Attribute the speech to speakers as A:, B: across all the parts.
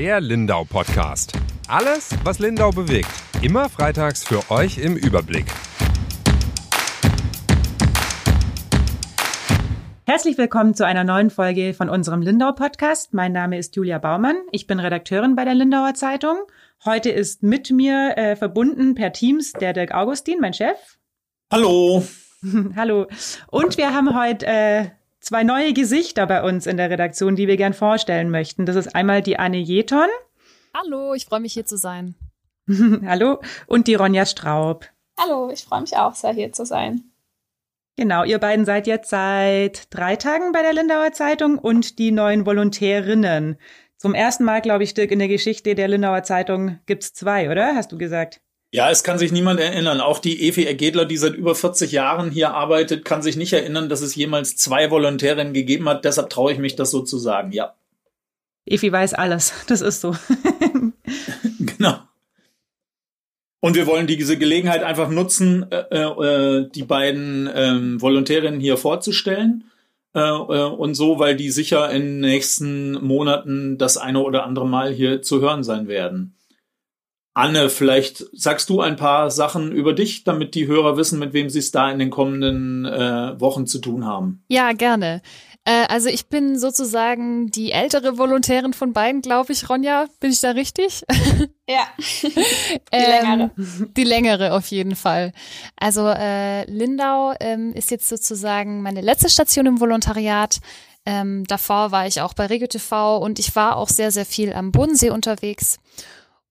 A: Der Lindau Podcast. Alles, was Lindau bewegt. Immer freitags für euch im Überblick.
B: Herzlich willkommen zu einer neuen Folge von unserem Lindau Podcast. Mein Name ist Julia Baumann. Ich bin Redakteurin bei der Lindauer Zeitung. Heute ist mit mir äh, verbunden per Teams der Dirk Augustin, mein Chef.
C: Hallo.
B: Hallo. Und wir haben heute äh, zwei neue Gesichter bei uns in der Redaktion, die wir gern vorstellen möchten. Das ist einmal die Anne Jeton.
D: Hallo, ich freue mich hier zu sein.
B: Hallo. Und die Ronja Straub.
E: Hallo, ich freue mich auch sehr hier zu sein.
B: Genau, ihr beiden seid jetzt seit drei Tagen bei der Lindauer Zeitung und die neuen Volontärinnen. Zum ersten Mal, glaube ich, Dirk, in der Geschichte der Lindauer Zeitung gibt's zwei, oder? Hast du gesagt?
C: Ja, es kann sich niemand erinnern. Auch die Evi Ergedler, die seit über 40 Jahren hier arbeitet, kann sich nicht erinnern, dass es jemals zwei Volontärinnen gegeben hat. Deshalb traue ich mich, das so zu sagen, ja.
B: Evi weiß alles. Das ist so.
C: genau. Und wir wollen diese Gelegenheit einfach nutzen, äh, äh, die beiden ähm, Volontärinnen hier vorzustellen. Äh, äh, und so, weil die sicher in den nächsten Monaten das eine oder andere Mal hier zu hören sein werden. Anne, vielleicht sagst du ein paar Sachen über dich, damit die Hörer wissen, mit wem sie es da in den kommenden äh, Wochen zu tun haben.
D: Ja, gerne. Äh, also ich bin sozusagen die ältere Volontärin von beiden, glaube ich, Ronja. Bin ich da richtig?
E: Ja.
D: die längere. Ähm, die längere auf jeden Fall. Also äh, Lindau ähm, ist jetzt sozusagen meine letzte Station im Volontariat. Ähm, davor war ich auch bei Regio TV und ich war auch sehr, sehr viel am Bodensee unterwegs.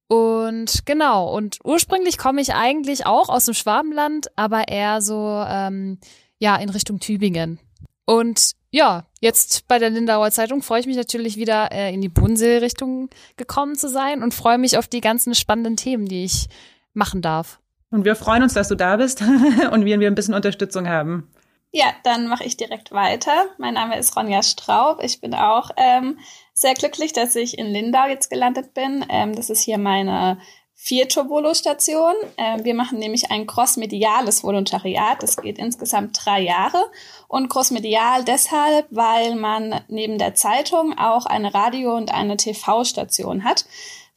D: Und genau, und ursprünglich komme ich eigentlich auch aus dem Schwabenland, aber eher so ähm, ja in Richtung Tübingen. Und ja, jetzt bei der Lindauer Zeitung freue ich mich natürlich wieder äh, in die Bodensee-Richtung gekommen zu sein und freue mich auf die ganzen spannenden Themen, die ich machen darf.
B: Und wir freuen uns, dass du da bist und wir, wir ein bisschen Unterstützung haben.
E: Ja, dann mache ich direkt weiter. Mein Name ist Ronja Straub. Ich bin auch ähm, sehr glücklich, dass ich in Lindau jetzt gelandet bin. Ähm, das ist hier meine vierte Volo-Station. Ähm, wir machen nämlich ein crossmediales Volontariat. Das geht insgesamt drei Jahre. Und crossmedial deshalb, weil man neben der Zeitung auch eine Radio- und eine TV-Station hat.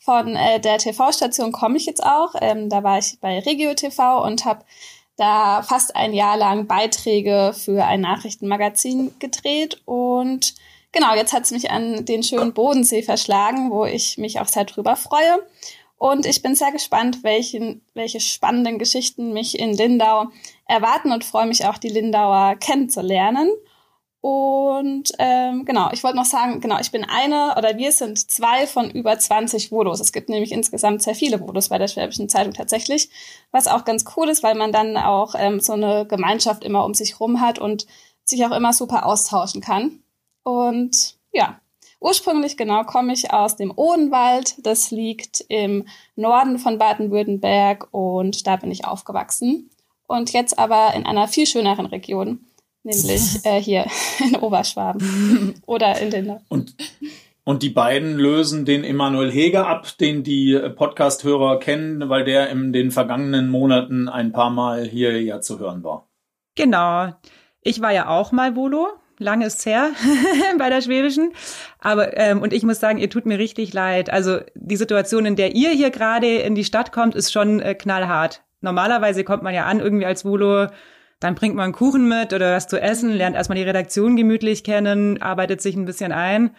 E: Von äh, der TV-Station komme ich jetzt auch. Ähm, da war ich bei Regio TV und habe da fast ein Jahr lang Beiträge für ein Nachrichtenmagazin gedreht und genau, jetzt hat es mich an den schönen Bodensee verschlagen, wo ich mich auch sehr drüber freue. Und ich bin sehr gespannt, welchen, welche spannenden Geschichten mich in Lindau erwarten und freue mich auch, die Lindauer kennenzulernen. Und ähm, genau, ich wollte noch sagen, genau, ich bin eine oder wir sind zwei von über 20 Vodos. Es gibt nämlich insgesamt sehr viele Vodos bei der Schwäbischen Zeitung tatsächlich, was auch ganz cool ist, weil man dann auch ähm, so eine Gemeinschaft immer um sich rum hat und sich auch immer super austauschen kann. Und ja, ursprünglich genau komme ich aus dem Odenwald. Das liegt im Norden von Baden-Württemberg und da bin ich aufgewachsen. Und jetzt aber in einer viel schöneren Region nämlich äh, hier in Oberschwaben oder in den.
C: Und, und die beiden lösen den Emanuel Heger ab, den die Podcast-Hörer kennen, weil der in den vergangenen Monaten ein paar Mal hier ja zu hören war.
B: Genau. Ich war ja auch mal Volo. Lange ist her bei der Schwäbischen. Aber, ähm, und ich muss sagen, ihr tut mir richtig leid. Also die Situation, in der ihr hier gerade in die Stadt kommt, ist schon äh, knallhart. Normalerweise kommt man ja an irgendwie als Volo dann bringt man Kuchen mit oder was zu essen, lernt erstmal die Redaktion gemütlich kennen, arbeitet sich ein bisschen ein.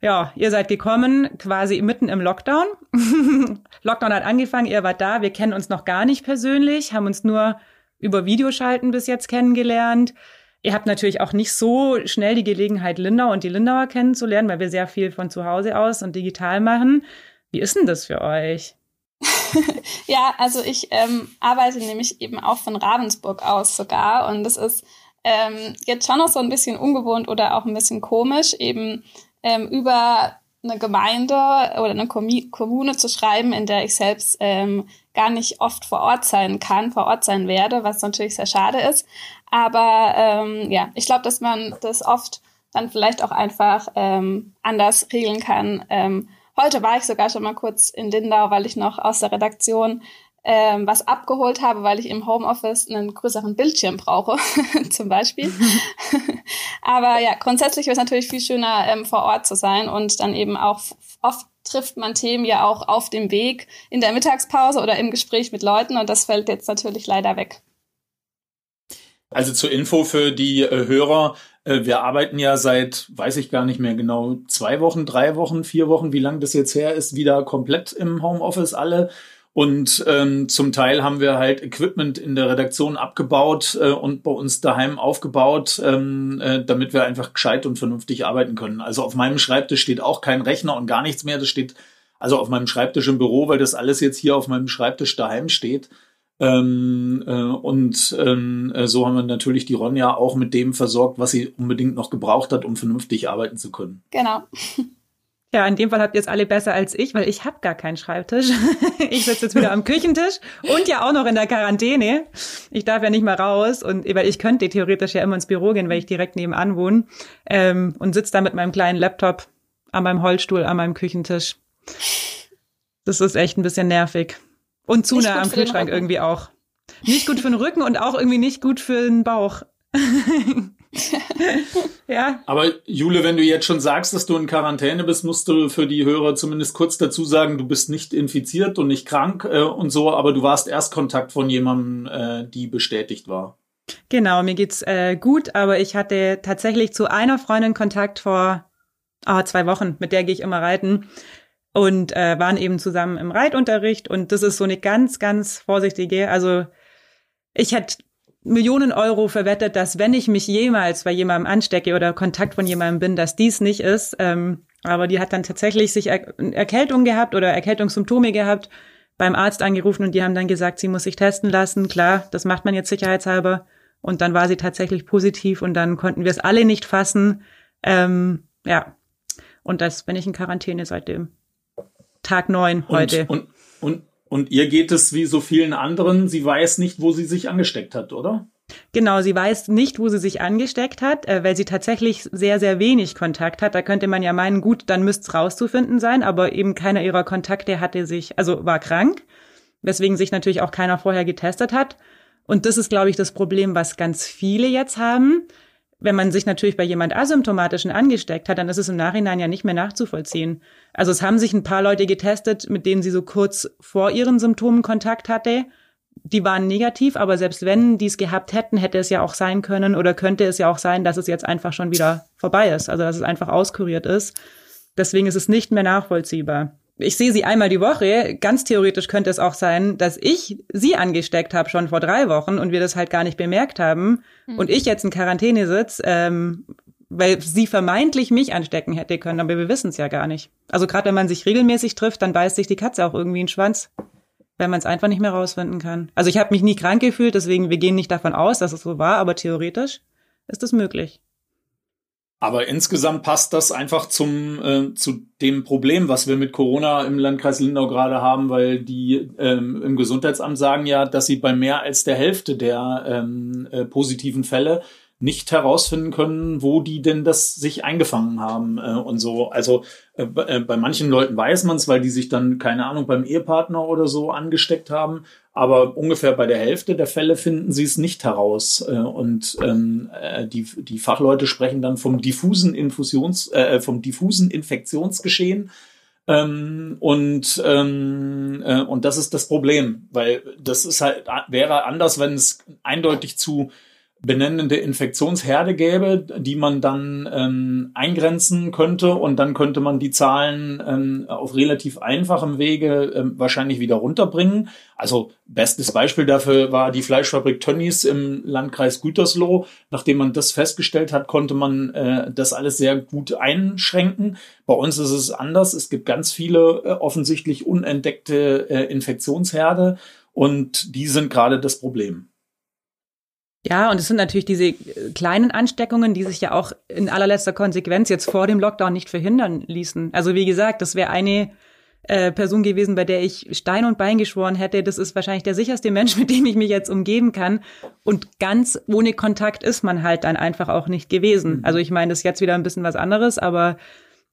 B: Ja, ihr seid gekommen, quasi mitten im Lockdown. Lockdown hat angefangen, ihr wart da, wir kennen uns noch gar nicht persönlich, haben uns nur über Videoschalten bis jetzt kennengelernt. Ihr habt natürlich auch nicht so schnell die Gelegenheit, Lindau und die Lindauer kennenzulernen, weil wir sehr viel von zu Hause aus und digital machen. Wie ist denn das für euch?
E: ja, also ich ähm, arbeite nämlich eben auch von Ravensburg aus sogar und das ist ähm, jetzt schon noch so ein bisschen ungewohnt oder auch ein bisschen komisch, eben ähm, über eine Gemeinde oder eine Kommune zu schreiben, in der ich selbst ähm, gar nicht oft vor Ort sein kann, vor Ort sein werde, was natürlich sehr schade ist. Aber ähm, ja, ich glaube, dass man das oft dann vielleicht auch einfach ähm, anders regeln kann. Ähm, Heute war ich sogar schon mal kurz in Lindau, weil ich noch aus der Redaktion ähm, was abgeholt habe, weil ich im Homeoffice einen größeren Bildschirm brauche, zum Beispiel. Aber ja, grundsätzlich wäre es natürlich viel schöner, ähm, vor Ort zu sein und dann eben auch oft trifft man Themen ja auch auf dem Weg in der Mittagspause oder im Gespräch mit Leuten und das fällt jetzt natürlich leider weg.
C: Also zur Info für die äh, Hörer, äh, wir arbeiten ja seit, weiß ich gar nicht mehr genau, zwei Wochen, drei Wochen, vier Wochen, wie lange das jetzt her ist, wieder komplett im Homeoffice alle. Und ähm, zum Teil haben wir halt Equipment in der Redaktion abgebaut äh, und bei uns daheim aufgebaut, ähm, äh, damit wir einfach gescheit und vernünftig arbeiten können. Also auf meinem Schreibtisch steht auch kein Rechner und gar nichts mehr. Das steht also auf meinem Schreibtisch im Büro, weil das alles jetzt hier auf meinem Schreibtisch daheim steht. Ähm, äh, und ähm, äh, so haben wir natürlich die Ronja auch mit dem versorgt, was sie unbedingt noch gebraucht hat, um vernünftig arbeiten zu können.
E: Genau.
B: Ja, in dem Fall habt ihr es alle besser als ich, weil ich habe gar keinen Schreibtisch. ich sitze jetzt wieder am Küchentisch und ja auch noch in der Quarantäne. Ich darf ja nicht mal raus und weil ich könnte theoretisch ja immer ins Büro gehen, weil ich direkt nebenan wohne ähm, und sitze da mit meinem kleinen Laptop an meinem Holzstuhl an meinem Küchentisch. Das ist echt ein bisschen nervig. Und zu nah am Kühlschrank irgendwie auch. Nicht gut für den Rücken und auch irgendwie nicht gut für den Bauch.
C: ja. Aber Jule, wenn du jetzt schon sagst, dass du in Quarantäne bist, musst du für die Hörer zumindest kurz dazu sagen, du bist nicht infiziert und nicht krank äh, und so, aber du warst Erstkontakt von jemandem, äh, die bestätigt war.
B: Genau, mir geht's äh, gut, aber ich hatte tatsächlich zu einer Freundin Kontakt vor oh, zwei Wochen, mit der gehe ich immer reiten und äh, waren eben zusammen im Reitunterricht und das ist so eine ganz, ganz vorsichtige. Also ich hätte Millionen Euro verwettet, dass wenn ich mich jemals bei jemandem anstecke oder Kontakt von jemandem bin, dass dies nicht ist. Ähm, aber die hat dann tatsächlich sich er Erkältung gehabt oder Erkältungssymptome gehabt, beim Arzt angerufen und die haben dann gesagt, sie muss sich testen lassen. Klar, das macht man jetzt sicherheitshalber. Und dann war sie tatsächlich positiv und dann konnten wir es alle nicht fassen. Ähm, ja, und das bin ich in Quarantäne seitdem. Tag neun heute.
C: Und, und, und, und ihr geht es wie so vielen anderen. Sie weiß nicht, wo sie sich angesteckt hat, oder?
B: Genau, sie weiß nicht, wo sie sich angesteckt hat, äh, weil sie tatsächlich sehr, sehr wenig Kontakt hat. Da könnte man ja meinen, gut, dann müsste es rauszufinden sein, aber eben keiner ihrer Kontakte hatte sich, also war krank, weswegen sich natürlich auch keiner vorher getestet hat. Und das ist, glaube ich, das Problem, was ganz viele jetzt haben. Wenn man sich natürlich bei jemand asymptomatischen angesteckt hat, dann ist es im Nachhinein ja nicht mehr nachzuvollziehen. Also es haben sich ein paar Leute getestet, mit denen sie so kurz vor ihren Symptomen Kontakt hatte. Die waren negativ, aber selbst wenn die es gehabt hätten, hätte es ja auch sein können oder könnte es ja auch sein, dass es jetzt einfach schon wieder vorbei ist, also dass es einfach auskuriert ist. Deswegen ist es nicht mehr nachvollziehbar ich sehe sie einmal die Woche. Ganz theoretisch könnte es auch sein, dass ich sie angesteckt habe schon vor drei Wochen und wir das halt gar nicht bemerkt haben mhm. und ich jetzt in Quarantäne sitze, ähm, weil sie vermeintlich mich anstecken hätte können, aber wir wissen es ja gar nicht. Also gerade wenn man sich regelmäßig trifft, dann beißt sich die Katze auch irgendwie in den Schwanz, wenn man es einfach nicht mehr rausfinden kann. Also ich habe mich nie krank gefühlt, deswegen wir gehen nicht davon aus, dass es so war, aber theoretisch ist es möglich.
C: Aber insgesamt passt das einfach zum äh, zu dem Problem, was wir mit Corona im Landkreis Lindau gerade haben, weil die ähm, im Gesundheitsamt sagen ja, dass sie bei mehr als der Hälfte der ähm, äh, positiven Fälle nicht herausfinden können, wo die denn das sich eingefangen haben äh, und so. Also äh, äh bei manchen Leuten weiß man es, weil die sich dann, keine Ahnung, beim Ehepartner oder so angesteckt haben. Aber ungefähr bei der Hälfte der Fälle finden sie es nicht heraus. Äh, und ähm, äh, die, die Fachleute sprechen dann vom diffusen Infusions, äh, vom diffusen Infektionsgeschehen. Ähm, und ähm, äh, und das ist das Problem, weil das ist halt wäre anders, wenn es eindeutig zu benennende Infektionsherde gäbe, die man dann ähm, eingrenzen könnte und dann könnte man die Zahlen ähm, auf relativ einfachem Wege ähm, wahrscheinlich wieder runterbringen. Also bestes Beispiel dafür war die Fleischfabrik Tönnies im Landkreis Gütersloh. Nachdem man das festgestellt hat, konnte man äh, das alles sehr gut einschränken. Bei uns ist es anders. Es gibt ganz viele äh, offensichtlich unentdeckte äh, Infektionsherde und die sind gerade das Problem.
B: Ja, und es sind natürlich diese äh, kleinen Ansteckungen, die sich ja auch in allerletzter Konsequenz jetzt vor dem Lockdown nicht verhindern ließen. Also wie gesagt, das wäre eine äh, Person gewesen, bei der ich Stein und Bein geschworen hätte. Das ist wahrscheinlich der sicherste Mensch, mit dem ich mich jetzt umgeben kann. Und ganz ohne Kontakt ist man halt dann einfach auch nicht gewesen. Mhm. Also ich meine, das ist jetzt wieder ein bisschen was anderes, aber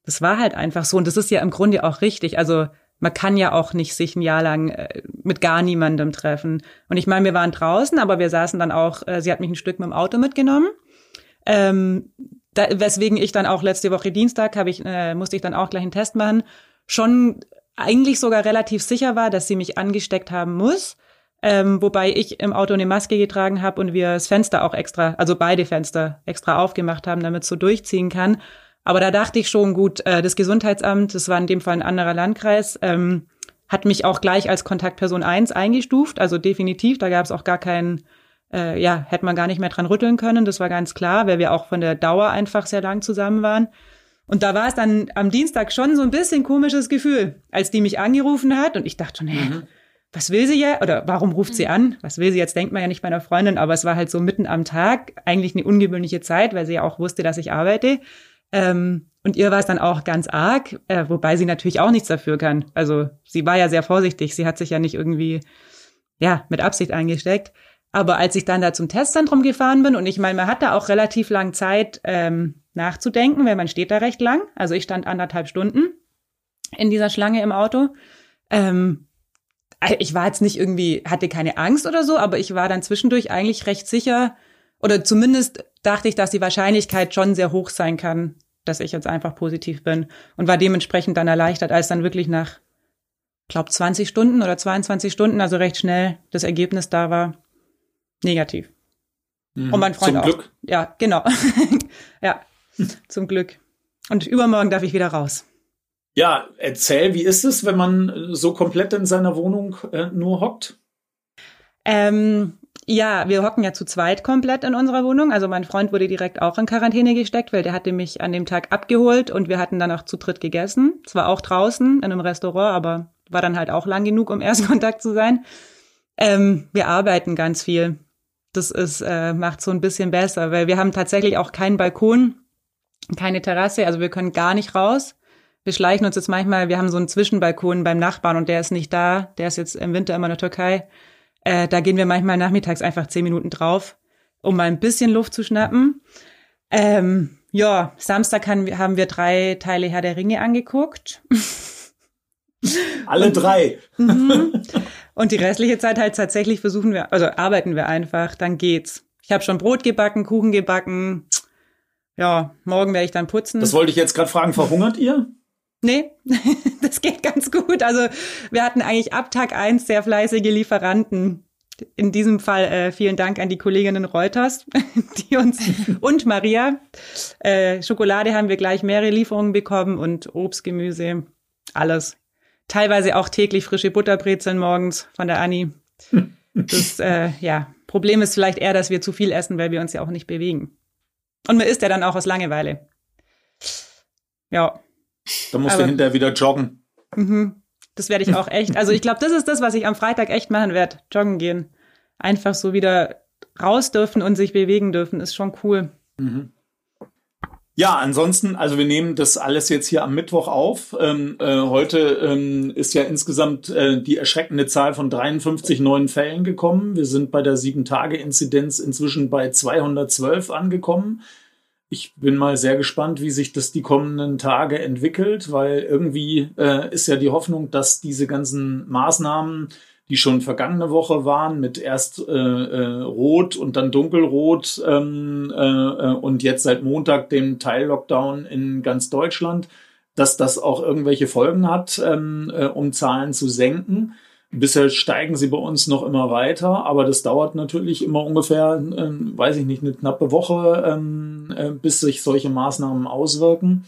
B: das war halt einfach so. Und das ist ja im Grunde auch richtig. Also man kann ja auch nicht sich ein Jahr lang äh, mit gar niemandem treffen. Und ich meine, wir waren draußen, aber wir saßen dann auch, äh, sie hat mich ein Stück mit dem Auto mitgenommen. Ähm, da, weswegen ich dann auch letzte Woche Dienstag habe ich, äh, musste ich dann auch gleich einen Test machen. schon eigentlich sogar relativ sicher war, dass sie mich angesteckt haben muss. Ähm, wobei ich im Auto eine Maske getragen habe und wir das Fenster auch extra, also beide Fenster extra aufgemacht haben, damit so durchziehen kann. Aber da dachte ich schon, gut, äh, das Gesundheitsamt, das war in dem Fall ein anderer Landkreis, ähm, hat mich auch gleich als Kontaktperson eins eingestuft. Also definitiv, da gab es auch gar keinen, äh, ja, hätte man gar nicht mehr dran rütteln können. Das war ganz klar, weil wir auch von der Dauer einfach sehr lang zusammen waren. Und da war es dann am Dienstag schon so ein bisschen komisches Gefühl, als die mich angerufen hat und ich dachte schon, hä, mhm. was will sie ja? Oder warum ruft sie mhm. an? Was will sie jetzt? Denkt man ja nicht meiner Freundin, aber es war halt so mitten am Tag, eigentlich eine ungewöhnliche Zeit, weil sie ja auch wusste, dass ich arbeite. Ähm, und ihr war es dann auch ganz arg, äh, wobei sie natürlich auch nichts dafür kann. Also sie war ja sehr vorsichtig, sie hat sich ja nicht irgendwie, ja, mit Absicht eingesteckt. Aber als ich dann da zum Testzentrum gefahren bin, und ich meine, man hat da auch relativ lang Zeit, ähm, nachzudenken, weil man steht da recht lang. Also ich stand anderthalb Stunden in dieser Schlange im Auto. Ähm, ich war jetzt nicht irgendwie, hatte keine Angst oder so, aber ich war dann zwischendurch eigentlich recht sicher, oder zumindest dachte ich, dass die Wahrscheinlichkeit schon sehr hoch sein kann, dass ich jetzt einfach positiv bin und war dementsprechend dann erleichtert, als dann wirklich nach, glaube 20 Stunden oder 22 Stunden, also recht schnell das Ergebnis da war, negativ. Mhm. Und mein Freund Zum auch. Glück. Ja, genau. ja, Zum Glück. Und übermorgen darf ich wieder raus.
C: Ja, erzähl, wie ist es, wenn man so komplett in seiner Wohnung äh, nur hockt?
B: Ähm, ja, wir hocken ja zu zweit komplett in unserer Wohnung. Also mein Freund wurde direkt auch in Quarantäne gesteckt, weil der hatte mich an dem Tag abgeholt und wir hatten dann auch zu dritt gegessen. Zwar auch draußen in einem Restaurant, aber war dann halt auch lang genug, um Erstkontakt zu sein. Ähm, wir arbeiten ganz viel. Das ist, äh, macht so ein bisschen besser, weil wir haben tatsächlich auch keinen Balkon keine Terrasse, also wir können gar nicht raus. Wir schleichen uns jetzt manchmal, wir haben so einen Zwischenbalkon beim Nachbarn und der ist nicht da, der ist jetzt im Winter immer in der Türkei. Äh, da gehen wir manchmal nachmittags einfach zehn Minuten drauf, um mal ein bisschen Luft zu schnappen. Ähm, ja, Samstag haben, haben wir drei Teile Herr der Ringe angeguckt.
C: Alle drei.
B: Mhm. und die restliche Zeit halt tatsächlich versuchen wir, also arbeiten wir einfach, dann geht's. Ich habe schon Brot gebacken, Kuchen gebacken, ja, morgen werde ich dann putzen.
C: Das wollte ich jetzt gerade fragen. Verhungert ihr?
B: Nee, das geht ganz gut. Also wir hatten eigentlich ab Tag eins sehr fleißige Lieferanten. In diesem Fall äh, vielen Dank an die Kolleginnen Reuters, die uns und Maria. Äh, Schokolade haben wir gleich mehrere Lieferungen bekommen und Obst, Gemüse, alles. Teilweise auch täglich frische Butterbrezeln morgens von der Anni. Das äh, ja, Problem ist vielleicht eher, dass wir zu viel essen, weil wir uns ja auch nicht bewegen. Und man isst ja dann auch aus Langeweile. Ja.
C: Da musst Aber, du hinterher wieder joggen.
B: Mhm. Das werde ich auch echt. Also ich glaube, das ist das, was ich am Freitag echt machen werde. Joggen gehen. Einfach so wieder raus dürfen und sich bewegen dürfen, ist schon cool. Mhm.
C: Ja, ansonsten, also wir nehmen das alles jetzt hier am Mittwoch auf. Ähm, äh, heute ähm, ist ja insgesamt äh, die erschreckende Zahl von 53 neuen Fällen gekommen. Wir sind bei der 7-Tage-Inzidenz inzwischen bei 212 angekommen. Ich bin mal sehr gespannt, wie sich das die kommenden Tage entwickelt, weil irgendwie äh, ist ja die Hoffnung, dass diese ganzen Maßnahmen die schon vergangene Woche waren, mit erst äh, äh, Rot und dann Dunkelrot ähm, äh, äh, und jetzt seit Montag dem Teil-Lockdown in ganz Deutschland, dass das auch irgendwelche Folgen hat, ähm, äh, um Zahlen zu senken. Bisher steigen sie bei uns noch immer weiter, aber das dauert natürlich immer ungefähr, äh, weiß ich nicht, eine knappe Woche, ähm, äh, bis sich solche Maßnahmen auswirken.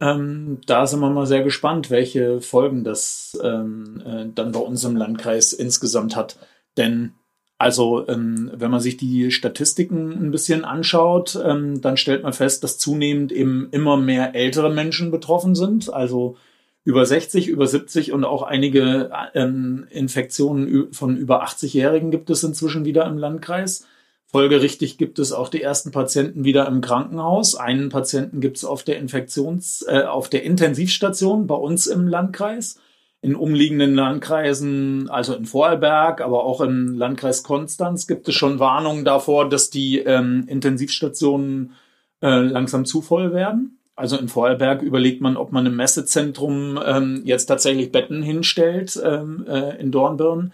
C: Ähm, da sind wir mal sehr gespannt, welche Folgen das ähm, äh, dann bei uns im Landkreis insgesamt hat. Denn also, ähm, wenn man sich die Statistiken ein bisschen anschaut, ähm, dann stellt man fest, dass zunehmend eben immer mehr ältere Menschen betroffen sind. Also über 60, über 70 und auch einige ähm, Infektionen von über 80-Jährigen gibt es inzwischen wieder im Landkreis. Folgerichtig gibt es auch die ersten Patienten wieder im Krankenhaus. Einen Patienten gibt es auf der Infektions, äh, auf der Intensivstation bei uns im Landkreis. In umliegenden Landkreisen, also in Vorarlberg, aber auch im Landkreis Konstanz, gibt es schon Warnungen davor, dass die ähm, Intensivstationen äh, langsam zu voll werden. Also in Vorarlberg überlegt man, ob man im Messezentrum ähm, jetzt tatsächlich Betten hinstellt ähm, äh, in Dornbirn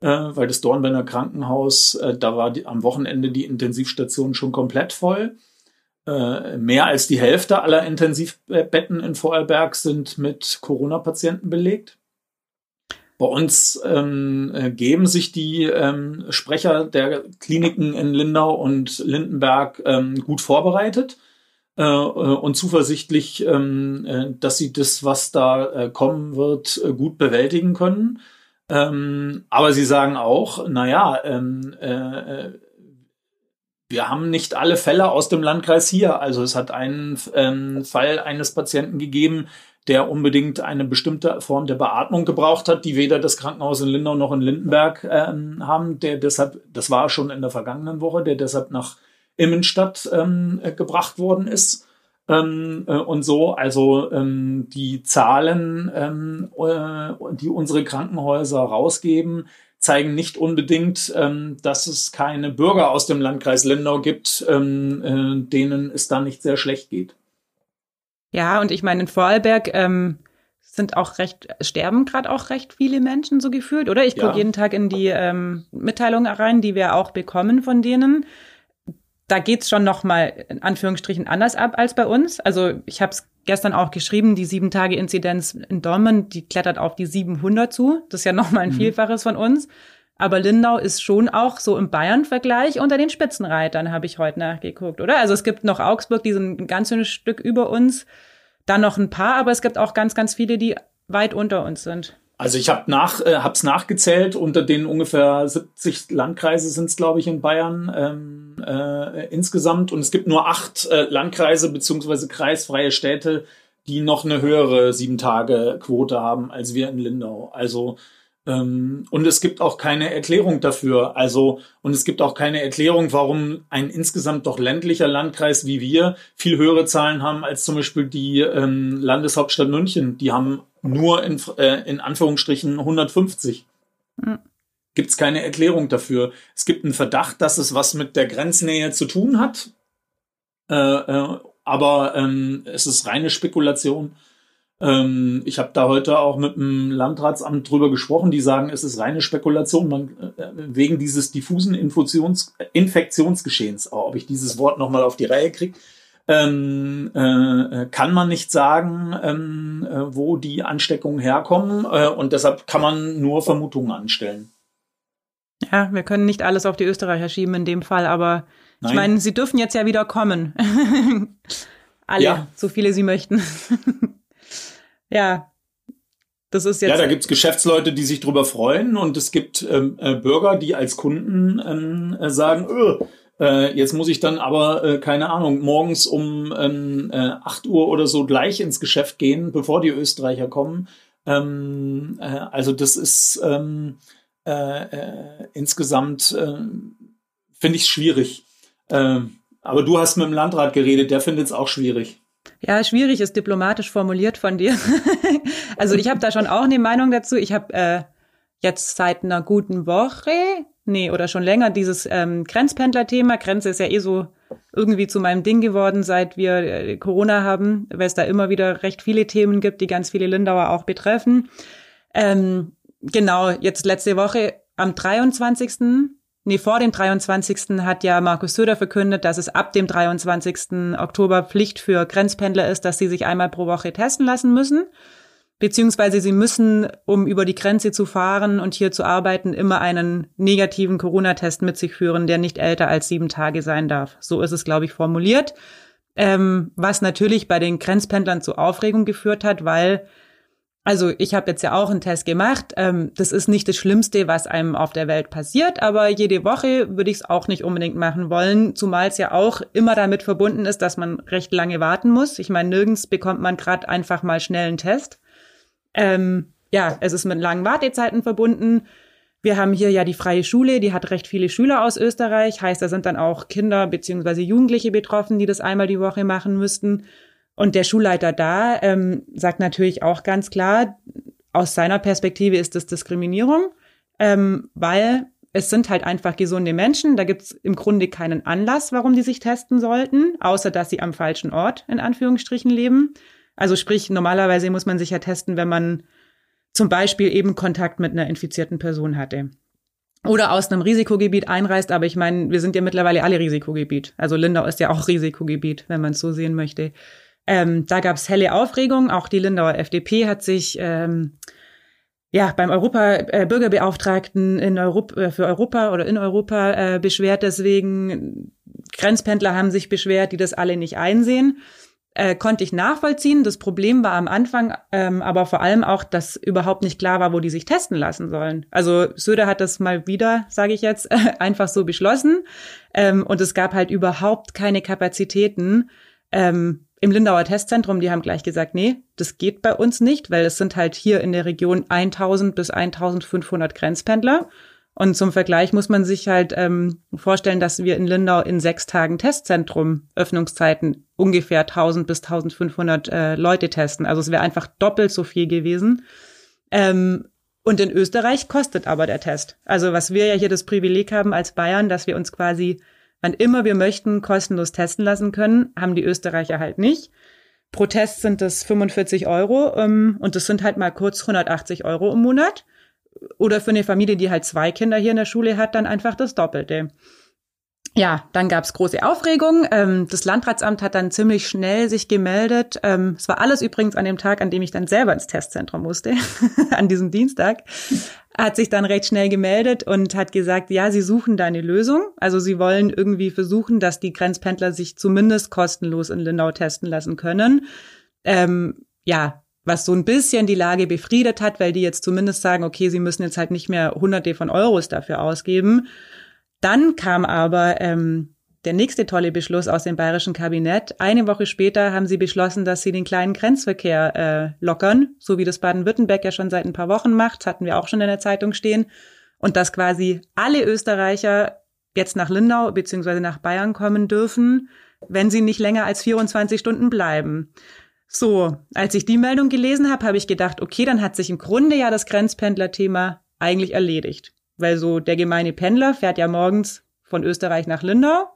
C: äh, weil das Dornbirner Krankenhaus, äh, da war die, am Wochenende die Intensivstation schon komplett voll. äh, mehr als die Hälfte aller Intensivbetten in Vorarlberg sind mit Corona-Patienten belegt. Bei uns ähm, äh, geben sich die ähm, Sprecher der Kliniken in Lindau und Lindenberg ähm, gut vorbereitet äh, äh und zuversichtlich, ähm, äh, dass sie das, was da äh, kommen wird, äh, gut bewältigen können. Ähm, aber sie sagen auch, naja, ähm, äh, wir haben nicht alle Fälle aus dem Landkreis hier. Also es hat einen ähm, Fall eines Patienten gegeben, der unbedingt eine bestimmte Form der Beatmung gebraucht hat, die weder das Krankenhaus in Lindau noch in Lindenberg ähm, haben, der deshalb, das war schon in der vergangenen Woche, der deshalb nach Immenstadt ähm, gebracht worden ist. Ähm, äh, und so, also ähm, die Zahlen, ähm, äh, die unsere Krankenhäuser rausgeben, zeigen nicht unbedingt, ähm, dass es keine Bürger aus dem Landkreis Lindau gibt, ähm, äh, denen es da nicht sehr schlecht geht.
B: Ja, und ich meine, in Vorarlberg sind auch recht, sterben gerade auch recht viele Menschen so gefühlt, oder? Ich gucke ja. jeden Tag in die ähm, Mitteilungen rein, die wir auch bekommen von denen. Da geht's schon noch mal in Anführungsstrichen anders ab als bei uns. Also ich habe es gestern auch geschrieben, die sieben Tage Inzidenz in Dortmund, die klettert auf die 700 zu. Das ist ja noch mal ein mhm. Vielfaches von uns. Aber Lindau ist schon auch so im Bayern-Vergleich unter den Spitzenreitern, habe ich heute nachgeguckt, oder? Also es gibt noch Augsburg, die sind ein ganz schönes Stück über uns. Dann noch ein paar, aber es gibt auch ganz, ganz viele, die weit unter uns sind.
C: Also ich habe nach, äh, hab's nachgezählt, unter den ungefähr 70 Landkreise sind es, glaube ich, in Bayern ähm, äh, insgesamt. Und es gibt nur acht äh, Landkreise beziehungsweise kreisfreie Städte, die noch eine höhere Sieben-Tage-Quote haben als wir in Lindau. Also und es gibt auch keine Erklärung dafür. Also, und es gibt auch keine Erklärung, warum ein insgesamt doch ländlicher Landkreis wie wir viel höhere Zahlen haben als zum Beispiel die ähm, Landeshauptstadt München. Die haben nur in, äh, in Anführungsstrichen 150. Mhm. Gibt es keine Erklärung dafür. Es gibt einen Verdacht, dass es was mit der Grenznähe zu tun hat. Äh, äh, aber ähm, es ist reine Spekulation. Ähm, ich habe da heute auch mit dem Landratsamt drüber gesprochen. Die sagen, es ist reine Spekulation man, äh, wegen dieses diffusen Infusions Infektionsgeschehens. Oh, ob ich dieses Wort nochmal auf die Reihe kriege, ähm, äh, kann man nicht sagen, ähm, äh, wo die Ansteckungen herkommen. Äh, und deshalb kann man nur Vermutungen anstellen.
B: Ja, wir können nicht alles auf die Österreicher schieben in dem Fall, aber Nein. ich meine, sie dürfen jetzt ja wieder kommen. Alle, ja. so viele sie möchten. Ja, das ist jetzt.
C: Ja, da gibt's Geschäftsleute, die sich drüber freuen und es gibt ähm, äh, Bürger, die als Kunden ähm, äh, sagen, öh, äh, jetzt muss ich dann aber, äh, keine Ahnung, morgens um ähm, äh, 8 Uhr oder so gleich ins Geschäft gehen, bevor die Österreicher kommen. Ähm, äh, also das ist ähm, äh, äh, insgesamt, äh, finde ich schwierig. Äh, aber du hast mit dem Landrat geredet, der findet es auch schwierig.
B: Ja, schwierig ist diplomatisch formuliert von dir. also ich habe da schon auch eine Meinung dazu. Ich habe äh, jetzt seit einer guten Woche, nee, oder schon länger dieses ähm, Grenzpendler-Thema. Grenze ist ja eh so irgendwie zu meinem Ding geworden, seit wir äh, Corona haben, weil es da immer wieder recht viele Themen gibt, die ganz viele Lindauer auch betreffen. Ähm, genau, jetzt letzte Woche am 23 nee, vor dem 23. hat ja Markus Söder verkündet, dass es ab dem 23. Oktober Pflicht für Grenzpendler ist, dass sie sich einmal pro Woche testen lassen müssen. Beziehungsweise sie müssen, um über die Grenze zu fahren und hier zu arbeiten, immer einen negativen Corona-Test mit sich führen, der nicht älter als sieben Tage sein darf. So ist es, glaube ich, formuliert. Ähm, was natürlich bei den Grenzpendlern zu Aufregung geführt hat, weil also ich habe jetzt ja auch einen Test gemacht. Ähm, das ist nicht das Schlimmste, was einem auf der Welt passiert, aber jede Woche würde ich es auch nicht unbedingt machen wollen, zumal es ja auch immer damit verbunden ist, dass man recht lange warten muss. Ich meine, nirgends bekommt man gerade einfach mal schnell einen Test. Ähm, ja, es ist mit langen Wartezeiten verbunden. Wir haben hier ja die freie Schule, die hat recht viele Schüler aus Österreich, heißt, da sind dann auch Kinder beziehungsweise Jugendliche betroffen, die das einmal die Woche machen müssten. Und der Schulleiter da ähm, sagt natürlich auch ganz klar, aus seiner Perspektive ist das Diskriminierung, ähm, weil es sind halt einfach gesunde Menschen. Da gibt's im Grunde keinen Anlass, warum die sich testen sollten, außer dass sie am falschen Ort in Anführungsstrichen leben. Also sprich, normalerweise muss man sich ja testen, wenn man zum Beispiel eben Kontakt mit einer infizierten Person hatte. oder aus einem Risikogebiet einreist. Aber ich meine, wir sind ja mittlerweile alle Risikogebiet. Also Lindau ist ja auch Risikogebiet, wenn man es so sehen möchte. Ähm, da gab es helle Aufregung. Auch die Lindauer FDP hat sich ähm, ja beim Europa äh, Bürgerbeauftragten in Europa äh, für Europa oder in Europa äh, beschwert. Deswegen Grenzpendler haben sich beschwert, die das alle nicht einsehen äh, konnte ich nachvollziehen. Das Problem war am Anfang ähm, aber vor allem auch, dass überhaupt nicht klar war, wo die sich testen lassen sollen. Also Söder hat das mal wieder, sage ich jetzt, einfach so beschlossen. Ähm, und es gab halt überhaupt keine Kapazitäten. Ähm, im Lindauer Testzentrum, die haben gleich gesagt, nee, das geht bei uns nicht, weil es sind halt hier in der Region 1000 bis 1500 Grenzpendler. Und zum Vergleich muss man sich halt ähm, vorstellen, dass wir in Lindau in sechs Tagen Testzentrum Öffnungszeiten ungefähr 1000 bis 1500 äh, Leute testen. Also es wäre einfach doppelt so viel gewesen. Ähm, und in Österreich kostet aber der Test. Also was wir ja hier das Privileg haben als Bayern, dass wir uns quasi, wann immer wir möchten, kostenlos testen lassen können, haben die Österreicher halt nicht. Pro Test sind das 45 Euro ähm, und das sind halt mal kurz 180 Euro im Monat oder für eine Familie, die halt zwei Kinder hier in der Schule hat, dann einfach das Doppelte. Ja, dann gab's große Aufregung. Ähm, das Landratsamt hat dann ziemlich schnell sich gemeldet. Ähm, es war alles übrigens an dem Tag, an dem ich dann selber ins Testzentrum musste, an diesem Dienstag. Hat sich dann recht schnell gemeldet und hat gesagt, ja, sie suchen da eine Lösung. Also sie wollen irgendwie versuchen, dass die Grenzpendler sich zumindest kostenlos in Lindau testen lassen können. Ähm, ja, was so ein bisschen die Lage befriedet hat, weil die jetzt zumindest sagen, okay, sie müssen jetzt halt nicht mehr hunderte von Euros dafür ausgeben. Dann kam aber ähm, der nächste tolle Beschluss aus dem bayerischen Kabinett. Eine Woche später haben sie beschlossen, dass sie den kleinen Grenzverkehr äh, lockern, so wie das Baden-Württemberg ja schon seit ein paar Wochen macht, hatten wir auch schon in der Zeitung stehen. Und dass quasi alle Österreicher jetzt nach Lindau beziehungsweise nach Bayern kommen dürfen, wenn sie nicht länger als 24 Stunden bleiben. So, als ich die Meldung gelesen habe, habe ich gedacht, okay, dann hat sich im Grunde ja das Grenzpendler-Thema eigentlich erledigt. Weil so der gemeine Pendler fährt ja morgens von Österreich nach Lindau,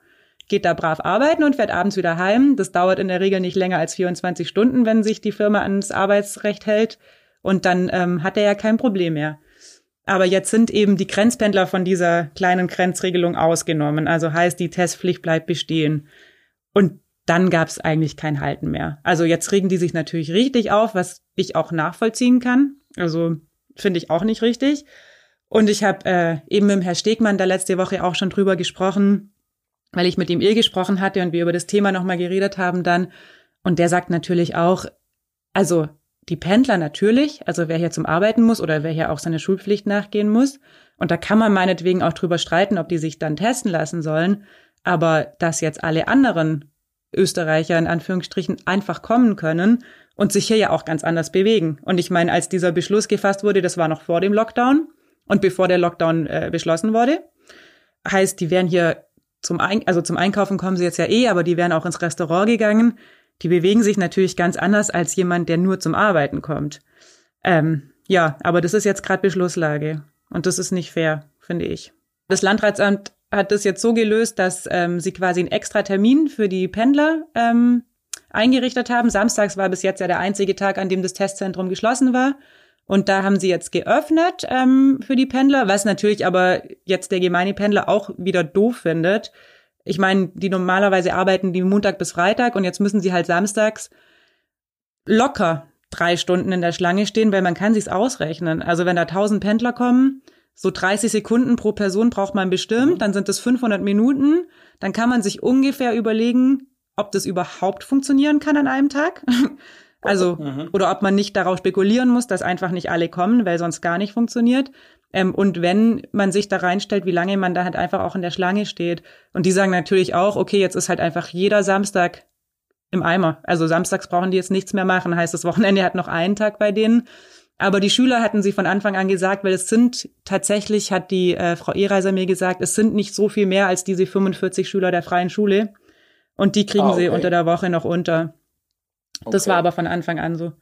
B: geht da brav arbeiten und fährt abends wieder heim. Das dauert in der Regel nicht länger als 24 Stunden, wenn sich die Firma ans Arbeitsrecht hält. Und dann ähm, hat er ja kein Problem mehr. Aber jetzt sind eben die Grenzpendler von dieser kleinen Grenzregelung ausgenommen. Also heißt, die Testpflicht bleibt bestehen. Und dann gab es eigentlich kein Halten mehr. Also jetzt regen die sich natürlich richtig auf, was ich auch nachvollziehen kann. Also finde ich auch nicht richtig. Und ich habe äh, eben mit dem Herr Stegmann da letzte Woche auch schon drüber gesprochen, weil ich mit ihm eh gesprochen hatte und wir über das Thema nochmal geredet haben dann. Und der sagt natürlich auch, also die Pendler natürlich, also wer hier zum Arbeiten muss oder wer hier auch seine Schulpflicht nachgehen muss. Und da kann man meinetwegen auch drüber streiten, ob die sich dann testen lassen sollen. Aber dass jetzt alle anderen Österreicher in Anführungsstrichen einfach kommen können und sich hier ja auch ganz anders bewegen. Und ich meine, als dieser Beschluss gefasst wurde, das war noch vor dem Lockdown und bevor der Lockdown äh, beschlossen wurde, heißt, die wären hier zum Ein also zum Einkaufen kommen sie jetzt ja eh, aber die wären auch ins Restaurant gegangen. Die bewegen sich natürlich ganz anders als jemand, der nur zum Arbeiten kommt. Ähm, ja, aber das ist jetzt gerade Beschlusslage und das ist nicht fair, finde ich. Das Landratsamt hat das jetzt so gelöst, dass ähm, sie quasi einen extra Termin für die Pendler ähm, eingerichtet haben. Samstags war bis jetzt ja der einzige Tag, an dem das Testzentrum geschlossen war. Und da haben sie jetzt geöffnet ähm, für die Pendler, was natürlich aber jetzt der gemeine Pendler auch wieder doof findet. Ich meine, die normalerweise arbeiten die Montag bis Freitag und jetzt müssen sie halt samstags locker drei Stunden in der Schlange stehen, weil man kann sich's ausrechnen. Also wenn da tausend Pendler kommen, so 30 Sekunden pro Person braucht man bestimmt, mhm. dann sind es 500 Minuten. Dann kann man sich ungefähr überlegen, ob das überhaupt funktionieren kann an einem Tag. Also, mhm. oder ob man nicht darauf spekulieren muss, dass einfach nicht alle kommen, weil sonst gar nicht funktioniert. Ähm, und wenn man sich da reinstellt, wie lange man da halt einfach auch in der Schlange steht. Und die sagen natürlich auch, okay, jetzt ist halt einfach jeder Samstag im Eimer. Also samstags brauchen die jetzt nichts mehr machen. Heißt, das Wochenende hat noch einen Tag bei denen. Aber die Schüler hatten sie von Anfang an gesagt, weil es sind tatsächlich, hat die äh, Frau Ehreiser mir gesagt, es sind nicht so viel mehr als diese 45 Schüler der freien Schule. Und die kriegen ah, okay. sie unter der Woche noch unter. Das okay. war aber von Anfang an so.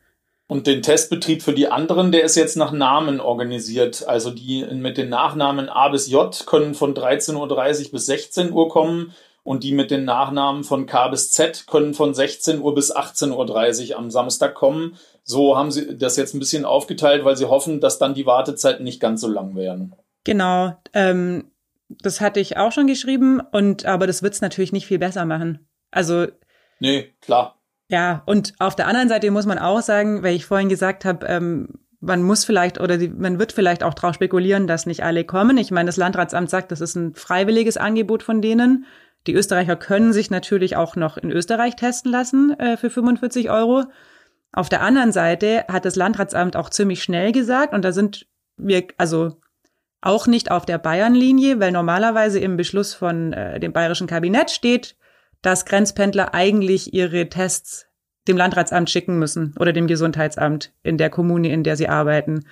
C: Und den Testbetrieb für die anderen, der ist jetzt nach Namen organisiert. Also die mit den Nachnamen A bis J können von 13.30 Uhr bis 16 Uhr kommen und die mit den Nachnamen von K bis Z können von 16 Uhr bis 18.30 Uhr am Samstag kommen. So haben sie das jetzt ein bisschen aufgeteilt, weil sie hoffen, dass dann die Wartezeiten nicht ganz so lang werden.
B: Genau, ähm, das hatte ich auch schon geschrieben und aber das wird's natürlich nicht viel besser machen. Also
C: nee, klar.
B: Ja, und auf der anderen Seite muss man auch sagen, weil ich vorhin gesagt habe, ähm, man muss vielleicht oder die, man wird vielleicht auch darauf spekulieren, dass nicht alle kommen. Ich meine, das Landratsamt sagt, das ist ein freiwilliges Angebot von denen. Die Österreicher können sich natürlich auch noch in Österreich testen lassen äh, für 45 Euro. Auf der anderen Seite hat das Landratsamt auch ziemlich schnell gesagt, und da sind wir also auch nicht auf der Bayern-Linie, weil normalerweise im Beschluss von äh, dem bayerischen Kabinett steht, dass Grenzpendler eigentlich ihre Tests dem Landratsamt schicken müssen oder dem Gesundheitsamt in der Kommune, in der sie arbeiten.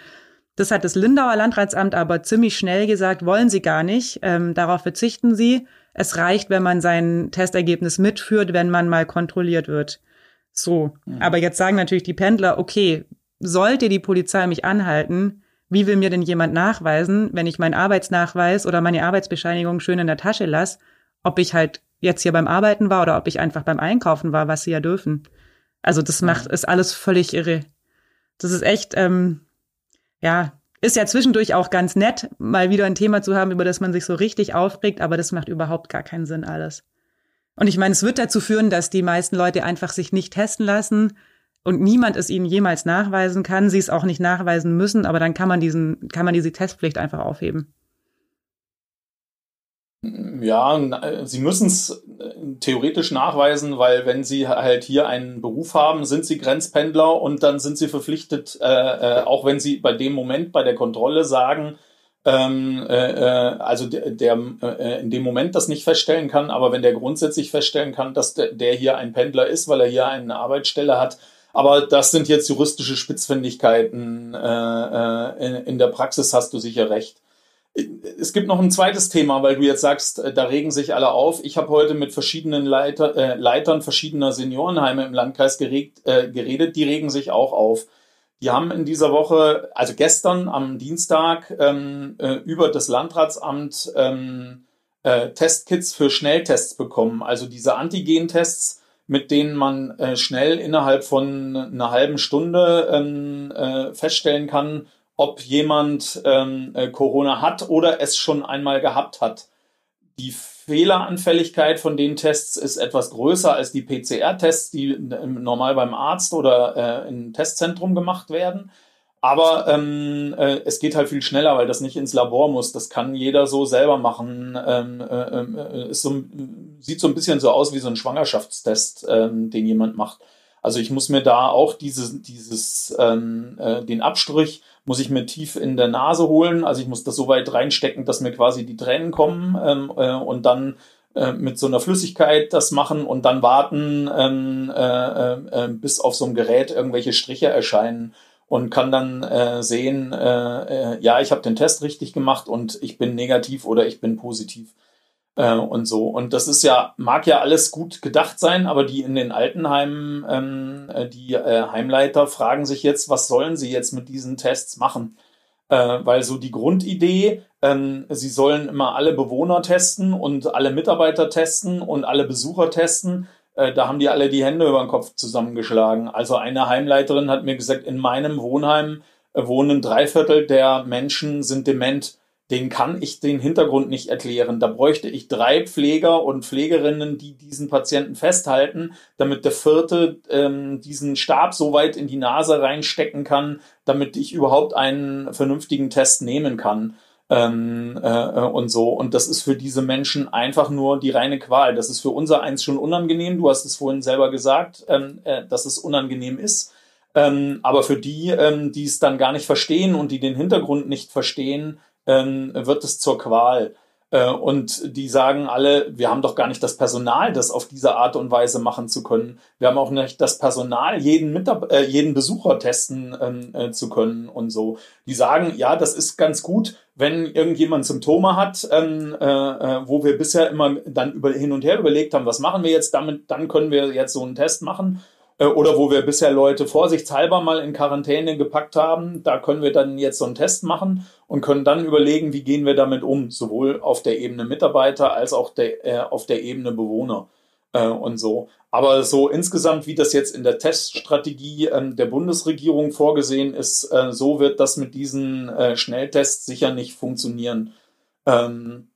B: Das hat das Lindauer Landratsamt aber ziemlich schnell gesagt, wollen sie gar nicht. Ähm, darauf verzichten sie. Es reicht, wenn man sein Testergebnis mitführt, wenn man mal kontrolliert wird. So. Aber jetzt sagen natürlich die Pendler, okay, sollte die Polizei mich anhalten, wie will mir denn jemand nachweisen, wenn ich meinen Arbeitsnachweis oder meine Arbeitsbescheinigung schön in der Tasche lasse, ob ich halt jetzt hier beim Arbeiten war oder ob ich einfach beim Einkaufen war, was sie ja dürfen. Also das macht, ist alles völlig irre. Das ist echt, ähm, ja, ist ja zwischendurch auch ganz nett, mal wieder ein Thema zu haben, über das man sich so richtig aufregt, aber das macht überhaupt gar keinen Sinn alles. Und ich meine, es wird dazu führen, dass die meisten Leute einfach sich nicht testen lassen und niemand es ihnen jemals nachweisen kann, sie es auch nicht nachweisen müssen, aber dann kann man diesen, kann man diese Testpflicht einfach aufheben.
C: Ja, sie müssen es äh, theoretisch nachweisen, weil wenn sie halt hier einen Beruf haben, sind sie Grenzpendler und dann sind sie verpflichtet, äh, äh, auch wenn sie bei dem Moment bei der Kontrolle sagen, ähm, äh, äh also der, der äh, in dem Moment das nicht feststellen kann, aber wenn der grundsätzlich feststellen kann, dass der, der hier ein Pendler ist, weil er hier eine Arbeitsstelle hat, aber das sind jetzt juristische Spitzfindigkeiten. Äh, in, in der Praxis hast du sicher recht. Es gibt noch ein zweites Thema, weil du jetzt sagst, äh, da regen sich alle auf. Ich habe heute mit verschiedenen Leiter, äh, Leitern verschiedener Seniorenheime im Landkreis geregt, äh, geredet, die regen sich auch auf. Die haben in dieser Woche, also gestern am Dienstag, ähm, äh, über das Landratsamt ähm, äh, Testkits für Schnelltests bekommen. Also diese Antigen-Tests, mit denen man äh, schnell innerhalb von einer halben Stunde ähm, äh, feststellen kann, ob jemand ähm, äh, Corona hat oder es schon einmal gehabt hat. Die Fehleranfälligkeit von den Tests ist etwas größer als die PCR-Tests, die normal beim Arzt oder äh, im Testzentrum gemacht werden. Aber ähm, äh, es geht halt viel schneller, weil das nicht ins Labor muss. Das kann jeder so selber machen. Ähm, äh, äh, so, sieht so ein bisschen so aus wie so ein Schwangerschaftstest, ähm, den jemand macht. Also ich muss mir da auch dieses, dieses ähm, äh, den Abstrich muss ich mir tief in der Nase holen. Also ich muss das so weit reinstecken, dass mir quasi die Tränen kommen ähm, äh, und dann äh, mit so einer Flüssigkeit das machen und dann warten, ähm, äh, äh, bis auf so einem Gerät irgendwelche Striche erscheinen und kann dann äh, sehen, äh, äh, ja, ich habe den Test richtig gemacht und ich bin negativ oder ich bin positiv äh, und so. Und das ist ja, mag ja alles gut gedacht sein, aber die in den Altenheimen, ähm, äh, die äh, Heimleiter fragen sich jetzt, was sollen sie jetzt mit diesen Tests machen? Äh, weil so die Grundidee, ähm, sie sollen immer alle Bewohner testen und alle Mitarbeiter testen und alle Besucher testen. Äh, da haben die alle die Hände über den Kopf zusammengeschlagen. Also eine Heimleiterin hat mir gesagt, in meinem Wohnheim äh, wohnen drei Viertel der Menschen sind dement den kann ich den Hintergrund nicht erklären. Da bräuchte ich drei Pfleger und Pflegerinnen, die diesen Patienten festhalten, damit der vierte ähm, diesen Stab so weit in die Nase reinstecken kann, damit ich überhaupt einen vernünftigen Test nehmen kann. Ähm, äh, und so. Und das ist für diese Menschen einfach nur die reine Qual. Das ist für unser eins schon unangenehm. Du hast es vorhin selber gesagt, ähm, äh, dass es unangenehm ist. Ähm, aber für die, ähm, die es dann gar nicht verstehen und die den Hintergrund nicht verstehen, ähm, wird es zur Qual. Äh, und die sagen alle, wir haben doch gar nicht das Personal, das auf diese Art und Weise machen zu können. Wir haben auch nicht das Personal, jeden, Mitab äh, jeden Besucher testen ähm, äh, zu können und so. Die sagen, ja, das ist ganz gut, wenn irgendjemand Symptome hat, ähm, äh, äh, wo wir bisher immer dann über, hin und her überlegt haben, was machen wir jetzt damit, dann können wir jetzt so einen Test machen. Äh, oder wo wir bisher Leute vorsichtshalber mal in Quarantäne gepackt haben, da können wir dann jetzt so einen Test machen und können dann überlegen, wie gehen wir damit um, sowohl auf der Ebene Mitarbeiter als auch der, äh, auf der Ebene Bewohner. äh, und so. Aber so insgesamt, wie das jetzt in der Teststrategie ähm, der Bundesregierung vorgesehen ist, äh, so wird das mit diesen äh, Schnelltests sicher nicht funktionieren. Ähm,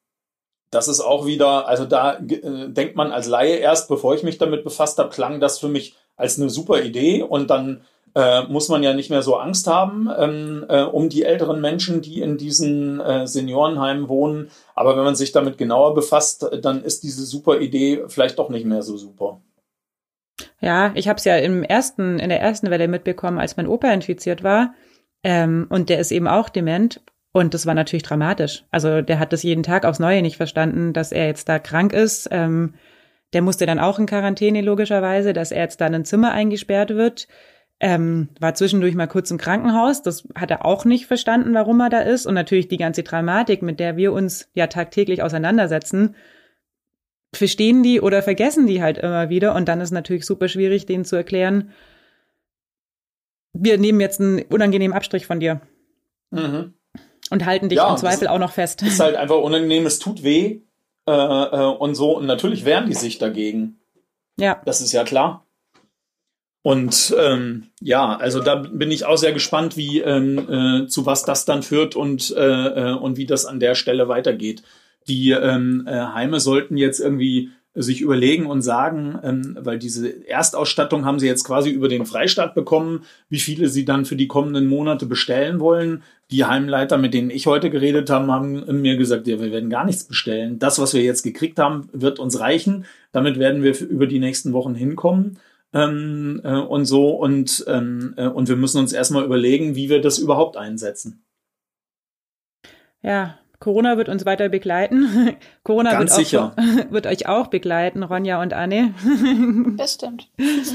C: das ist auch wieder, also da äh, denkt man als Laie erst, bevor ich mich damit befasst habe, klang das für mich als eine super Idee und dann äh, muss man ja nicht mehr so Angst haben ähm, äh, um die älteren Menschen, die in diesen äh, Seniorenheimen wohnen. Aber wenn man sich damit genauer befasst, dann ist diese super Idee vielleicht doch nicht mehr so super.
B: Ja, ich habe es ja im ersten, in der ersten Welle mitbekommen, als mein Opa infiziert war. Ähm, und der ist eben auch dement. Und das war natürlich dramatisch. Also der hat das jeden Tag aufs Neue nicht verstanden, dass er jetzt da krank ist. Ähm, der musste dann auch in Quarantäne logischerweise, dass er jetzt da in ein Zimmer eingesperrt wird. Ähm, war zwischendurch mal kurz im Krankenhaus. Das hat er auch nicht verstanden, warum er da ist. Und natürlich die ganze Dramatik, mit der wir uns ja tagtäglich auseinandersetzen, verstehen die oder vergessen die halt immer wieder. Und dann ist natürlich super schwierig, denen zu erklären, wir nehmen jetzt einen unangenehmen Abstrich von dir. Mhm. Und halten dich ja, im Zweifel auch noch fest.
C: Ist halt einfach unangenehm, es tut weh äh, äh, und so. Und natürlich wehren die sich dagegen. Ja. Das ist ja klar. Und ähm, ja, also da bin ich auch sehr gespannt, wie ähm, äh, zu was das dann führt und äh, äh, und wie das an der Stelle weitergeht. Die ähm, äh, Heime sollten jetzt irgendwie sich überlegen und sagen, ähm, weil diese Erstausstattung haben sie jetzt quasi über den Freistaat bekommen, wie viele sie dann für die kommenden Monate bestellen wollen. Die Heimleiter, mit denen ich heute geredet habe, haben mir gesagt, ja, wir werden gar nichts bestellen. Das, was wir jetzt gekriegt haben, wird uns reichen. Damit werden wir über die nächsten Wochen hinkommen ähm, äh, und so. Und, ähm, äh, und wir müssen uns erstmal überlegen, wie wir das überhaupt einsetzen.
B: Ja, Corona wird uns weiter begleiten. Corona
C: wird,
B: auch, wird, euch auch begleiten, Ronja und Anne.
E: Bestimmt.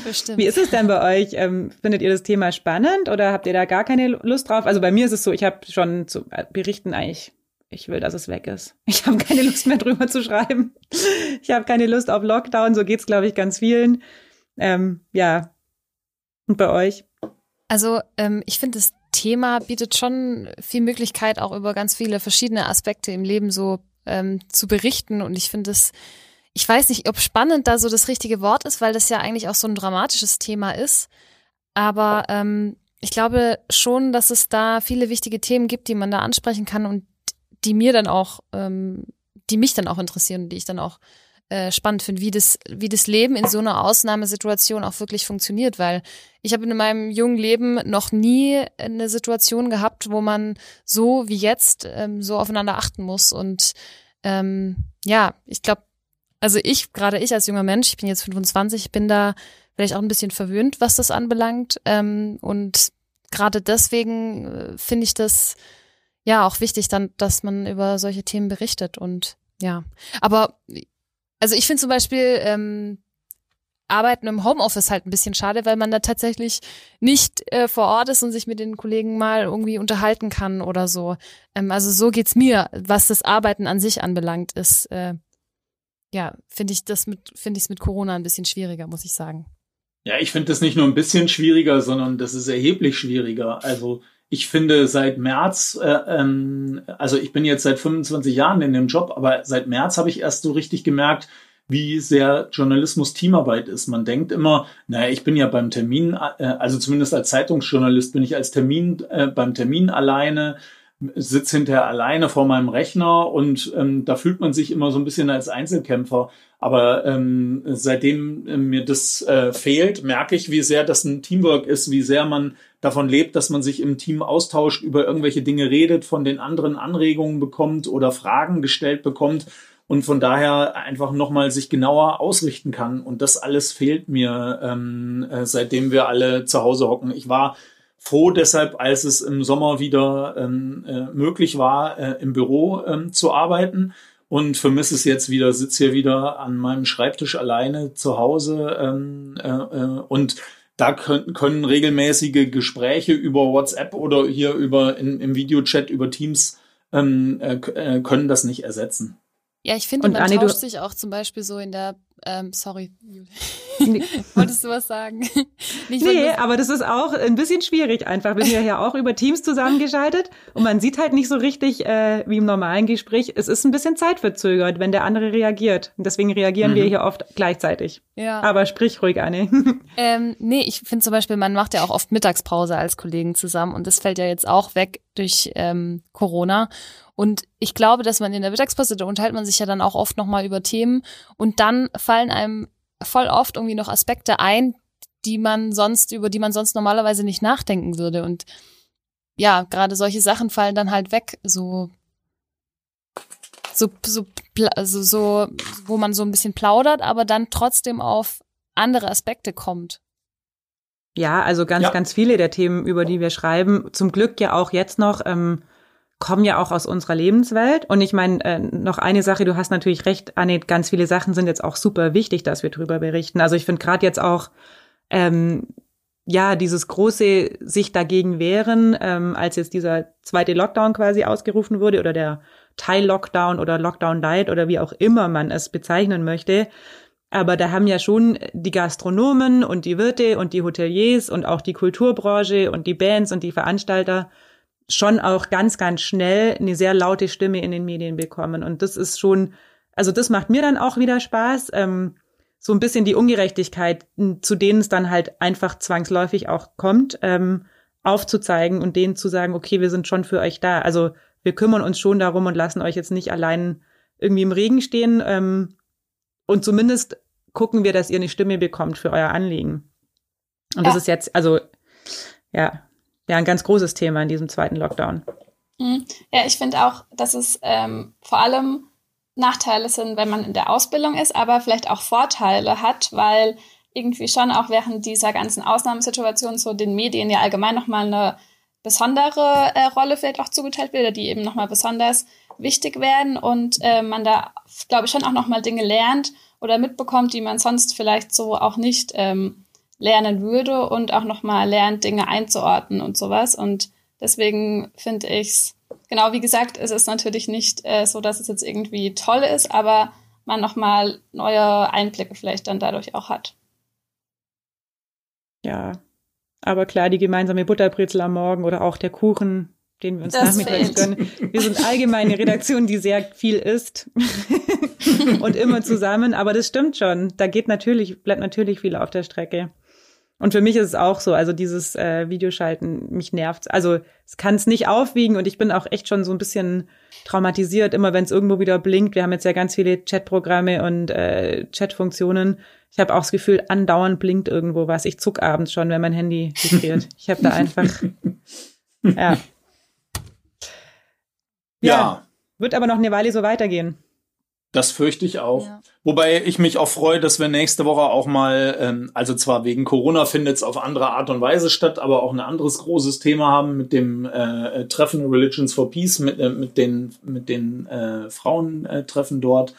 B: Bestimmt. Wie ist es denn bei euch? Ähm, findet ihr das Thema spannend oder habt ihr da gar keine Lust drauf? Also bei mir ist es so, ich habe schon zu berichten eigentlich, ich will, dass es weg ist. Ich habe keine Lust mehr drüber zu schreiben. Ich habe keine Lust auf Lockdown, so geht's glaube ich ganz vielen. Ähm, ja. Und bei euch?
D: Also ähm, ich finde, das Thema bietet schon viel Möglichkeit, auch über ganz viele verschiedene Aspekte im Leben so ähm, zu berichten. Und ich finde es, ich weiß nicht, ob spannend da so das richtige Wort ist, weil das ja eigentlich auch so ein dramatisches Thema ist. Aber ähm, ich glaube schon, dass es da viele wichtige Themen gibt, die man da ansprechen kann und die mir dann auch, ähm, die mich dann auch interessieren die ich dann auch äh, spannend finde, wie das, wie das Leben in so einer Ausnahmesituation auch wirklich funktioniert, weil ich habe in meinem jungen Leben noch nie eine Situation gehabt, wo man so wie jetzt ähm, so aufeinander achten muss. Und ähm, ja, ich glaube, also ich, gerade ich als junger Mensch, ich bin jetzt 25, bin da vielleicht auch ein bisschen verwöhnt, was das anbelangt. Ähm, und gerade deswegen äh, finde ich das ja auch wichtig, dann, dass man über solche Themen berichtet und ja. Aber also ich finde zum Beispiel ähm, Arbeiten im Homeoffice halt ein bisschen schade, weil man da tatsächlich nicht äh, vor Ort ist und sich mit den Kollegen mal irgendwie unterhalten kann oder so. Ähm, also so geht's mir, was das Arbeiten an sich anbelangt, ist äh, ja finde ich das mit finde ich es mit Corona ein bisschen schwieriger, muss ich sagen.
C: Ja, ich finde das nicht nur ein bisschen schwieriger, sondern das ist erheblich schwieriger. Also ich finde seit März, äh, ähm, also ich bin jetzt seit 25 Jahren in dem Job, aber seit März habe ich erst so richtig gemerkt, wie sehr Journalismus Teamarbeit ist. Man denkt immer, naja, ich bin ja beim Termin, äh, also zumindest als Zeitungsjournalist bin ich als Termin äh, beim Termin alleine, sitze hinterher alleine vor meinem Rechner und ähm, da fühlt man sich immer so ein bisschen als Einzelkämpfer. Aber ähm, seitdem äh, mir das äh, fehlt, merke ich, wie sehr das ein Teamwork ist, wie sehr man davon lebt, dass man sich im Team austauscht, über irgendwelche Dinge redet, von den anderen Anregungen bekommt oder Fragen gestellt bekommt und von daher einfach nochmal sich genauer ausrichten kann. Und das alles fehlt mir, ähm, äh, seitdem wir alle zu Hause hocken. Ich war froh deshalb, als es im Sommer wieder ähm, äh, möglich war, äh, im Büro ähm, zu arbeiten und vermisse es jetzt wieder, sitze hier wieder an meinem Schreibtisch alleine zu Hause ähm, äh, äh, und da können, können regelmäßige Gespräche über WhatsApp oder hier über in, im Videochat über Teams ähm, äh, äh können das nicht ersetzen.
D: Ja, ich finde, man Anni, tauscht sich auch zum Beispiel so in der ähm, sorry, Juli. Wolltest du was sagen?
B: Nicht, nee, aber das ist auch ein bisschen schwierig einfach. Wir sind ja hier auch über Teams zusammengeschaltet und man sieht halt nicht so richtig, äh, wie im normalen Gespräch. Es ist ein bisschen zeitverzögert, wenn der andere reagiert. Und deswegen reagieren mhm. wir hier oft gleichzeitig. Ja. Aber sprich ruhig, Anne.
D: Ähm, nee, ich finde zum Beispiel, man macht ja auch oft Mittagspause als Kollegen zusammen und das fällt ja jetzt auch weg durch ähm, Corona. Und ich glaube, dass man in der Mittagspause, da unterhält man sich ja dann auch oft nochmal über Themen und dann fallen einem voll oft irgendwie noch Aspekte ein, die man sonst, über die man sonst normalerweise nicht nachdenken würde. Und ja, gerade solche Sachen fallen dann halt weg, so, so, so, also so, wo man so ein bisschen plaudert, aber dann trotzdem auf andere Aspekte kommt.
B: Ja, also ganz, ja. ganz viele der Themen, über die wir schreiben, zum Glück ja auch jetzt noch, ähm, kommen ja auch aus unserer Lebenswelt. Und ich meine, äh, noch eine Sache, du hast natürlich recht, Anne, ganz viele Sachen sind jetzt auch super wichtig, dass wir drüber berichten. Also ich finde gerade jetzt auch, ähm, ja, dieses große sich dagegen wehren, ähm, als jetzt dieser zweite Lockdown quasi ausgerufen wurde oder der Teil-Lockdown oder Lockdown Light oder wie auch immer man es bezeichnen möchte. Aber da haben ja schon die Gastronomen und die Wirte und die Hoteliers und auch die Kulturbranche und die Bands und die Veranstalter schon auch ganz, ganz schnell eine sehr laute Stimme in den Medien bekommen. Und das ist schon, also das macht mir dann auch wieder Spaß. Ähm, so ein bisschen die Ungerechtigkeit, zu denen es dann halt einfach zwangsläufig auch kommt, ähm, aufzuzeigen und denen zu sagen, okay, wir sind schon für euch da. Also wir kümmern uns schon darum und lassen euch jetzt nicht allein irgendwie im Regen stehen. Ähm, und zumindest gucken wir, dass ihr eine Stimme bekommt für euer Anliegen. Und ja. das ist jetzt, also ja, ja ein ganz großes Thema in diesem zweiten Lockdown.
E: Mhm. Ja, ich finde auch, dass es ähm, vor allem Nachteile sind, wenn man in der Ausbildung ist, aber vielleicht auch Vorteile hat, weil irgendwie schon auch während dieser ganzen Ausnahmesituation so den Medien ja allgemein nochmal eine besondere äh, Rolle vielleicht auch zugeteilt wird, die eben nochmal besonders wichtig werden und äh, man da, glaube ich, schon auch nochmal Dinge lernt oder mitbekommt, die man sonst vielleicht so auch nicht ähm, lernen würde und auch nochmal lernt, Dinge einzuordnen und sowas. Und deswegen finde ich's genau wie gesagt, es ist natürlich nicht äh, so, dass es jetzt irgendwie toll ist, aber man nochmal neue Einblicke vielleicht dann dadurch auch hat.
B: Ja, aber klar, die gemeinsame Butterbrezel am Morgen oder auch der Kuchen, den wir uns das nachmittags gönnen. Wir sind allgemein eine Redaktion, die sehr viel isst und immer zusammen. Aber das stimmt schon. Da geht natürlich, bleibt natürlich viel auf der Strecke. Und für mich ist es auch so, also dieses äh, Videoschalten, mich nervt. Also es kann es nicht aufwiegen und ich bin auch echt schon so ein bisschen traumatisiert, immer wenn es irgendwo wieder blinkt. Wir haben jetzt ja ganz viele Chatprogramme und äh, Chatfunktionen. Ich habe auch das Gefühl, andauernd blinkt irgendwo was. Ich zuck abends schon, wenn mein Handy vibriert. Ich habe da einfach, ja. ja. Ja. Wird aber noch eine Weile so weitergehen.
C: Das fürchte ich auch. Ja. Wobei ich mich auch freue, dass wir nächste Woche auch mal, ähm, also zwar wegen Corona findet es auf andere Art und Weise statt, aber auch ein anderes großes Thema haben mit dem äh, Treffen Religions for Peace, mit, äh, mit den, mit den äh, Frauentreffen dort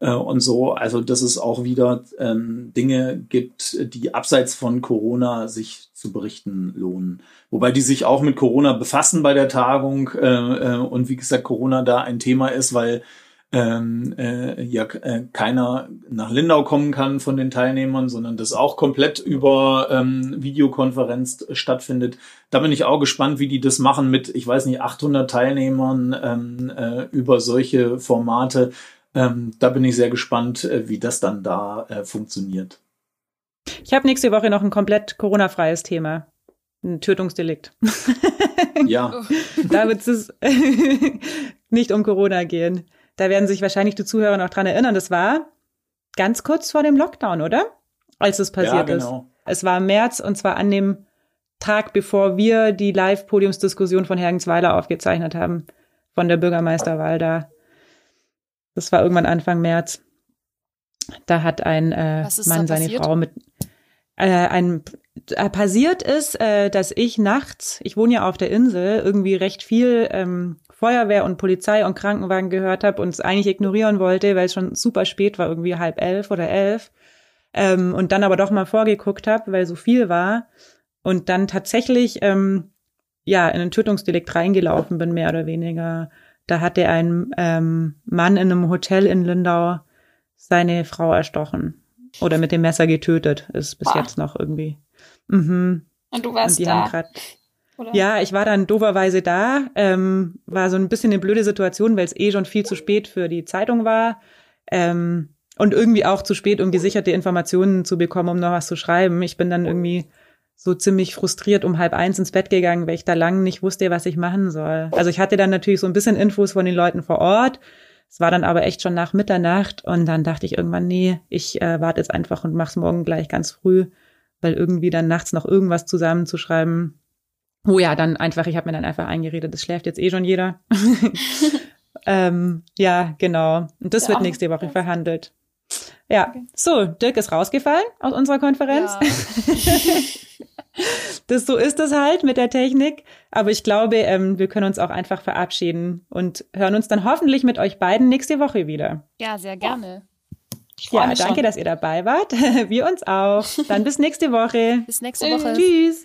C: äh, und so. Also dass es auch wieder ähm, Dinge gibt, die abseits von Corona sich zu berichten lohnen. Wobei die sich auch mit Corona befassen bei der Tagung äh, äh, und wie gesagt Corona da ein Thema ist, weil ähm, äh, ja äh, keiner nach Lindau kommen kann von den Teilnehmern, sondern das auch komplett über ähm, Videokonferenz stattfindet. Da bin ich auch gespannt, wie die das machen mit, ich weiß nicht, 800 Teilnehmern ähm, äh, über solche Formate. Ähm, da bin ich sehr gespannt, äh, wie das dann da äh, funktioniert.
B: Ich habe nächste Woche noch ein komplett Corona-freies Thema. Ein Tötungsdelikt.
C: Ja.
B: da wird es nicht um Corona gehen. Da werden sich wahrscheinlich die Zuhörer noch dran erinnern. Das war ganz kurz vor dem Lockdown, oder? Als es passiert ja, genau. ist. Es war im März und zwar an dem Tag, bevor wir die Live-Podiumsdiskussion von Hergensweiler aufgezeichnet haben. Von der Bürgermeisterwahl da. Das war irgendwann Anfang März. Da hat ein äh, Mann seine Frau mit äh, ein äh, passiert ist, äh, dass ich nachts, ich wohne ja auf der Insel, irgendwie recht viel ähm, Feuerwehr und Polizei und Krankenwagen gehört habe und es eigentlich ignorieren wollte, weil es schon super spät war, irgendwie halb elf oder elf. Ähm, und dann aber doch mal vorgeguckt habe, weil so viel war. Und dann tatsächlich ähm, ja in ein Tötungsdelikt reingelaufen bin, mehr oder weniger. Da hatte ein ähm, Mann in einem Hotel in Lindau seine Frau erstochen. oder mit dem Messer getötet, ist bis Boah. jetzt noch irgendwie.
E: Mhm. Und du warst Und da. Grad,
B: ja, ich war dann doverweise da, ähm, war so ein bisschen eine blöde Situation, weil es eh schon viel zu spät für die Zeitung war. Ähm, und irgendwie auch zu spät, um gesicherte Informationen zu bekommen, um noch was zu schreiben. Ich bin dann irgendwie so ziemlich frustriert um halb eins ins Bett gegangen, weil ich da lang nicht wusste, was ich machen soll. Also ich hatte dann natürlich so ein bisschen Infos von den Leuten vor Ort. Es war dann aber echt schon nach Mitternacht und dann dachte ich irgendwann, nee, ich äh, warte jetzt einfach und mach's morgen gleich ganz früh, weil irgendwie dann nachts noch irgendwas zusammenzuschreiben. Oh ja, dann einfach, ich habe mir dann einfach eingeredet, das schläft jetzt eh schon jeder. ähm, ja, genau. Und das ja. wird nächste Woche verhandelt. Ja, okay. so, Dirk ist rausgefallen aus unserer Konferenz. Ja. das, so ist das halt mit der Technik. Aber ich glaube, ähm, wir können uns auch einfach verabschieden und hören uns dann hoffentlich mit euch beiden nächste Woche wieder.
D: Ja, sehr gerne.
B: Ja, danke, schon. dass ihr dabei wart. Wir uns auch. Dann bis nächste Woche.
D: Bis nächste Woche.
B: Tschüss.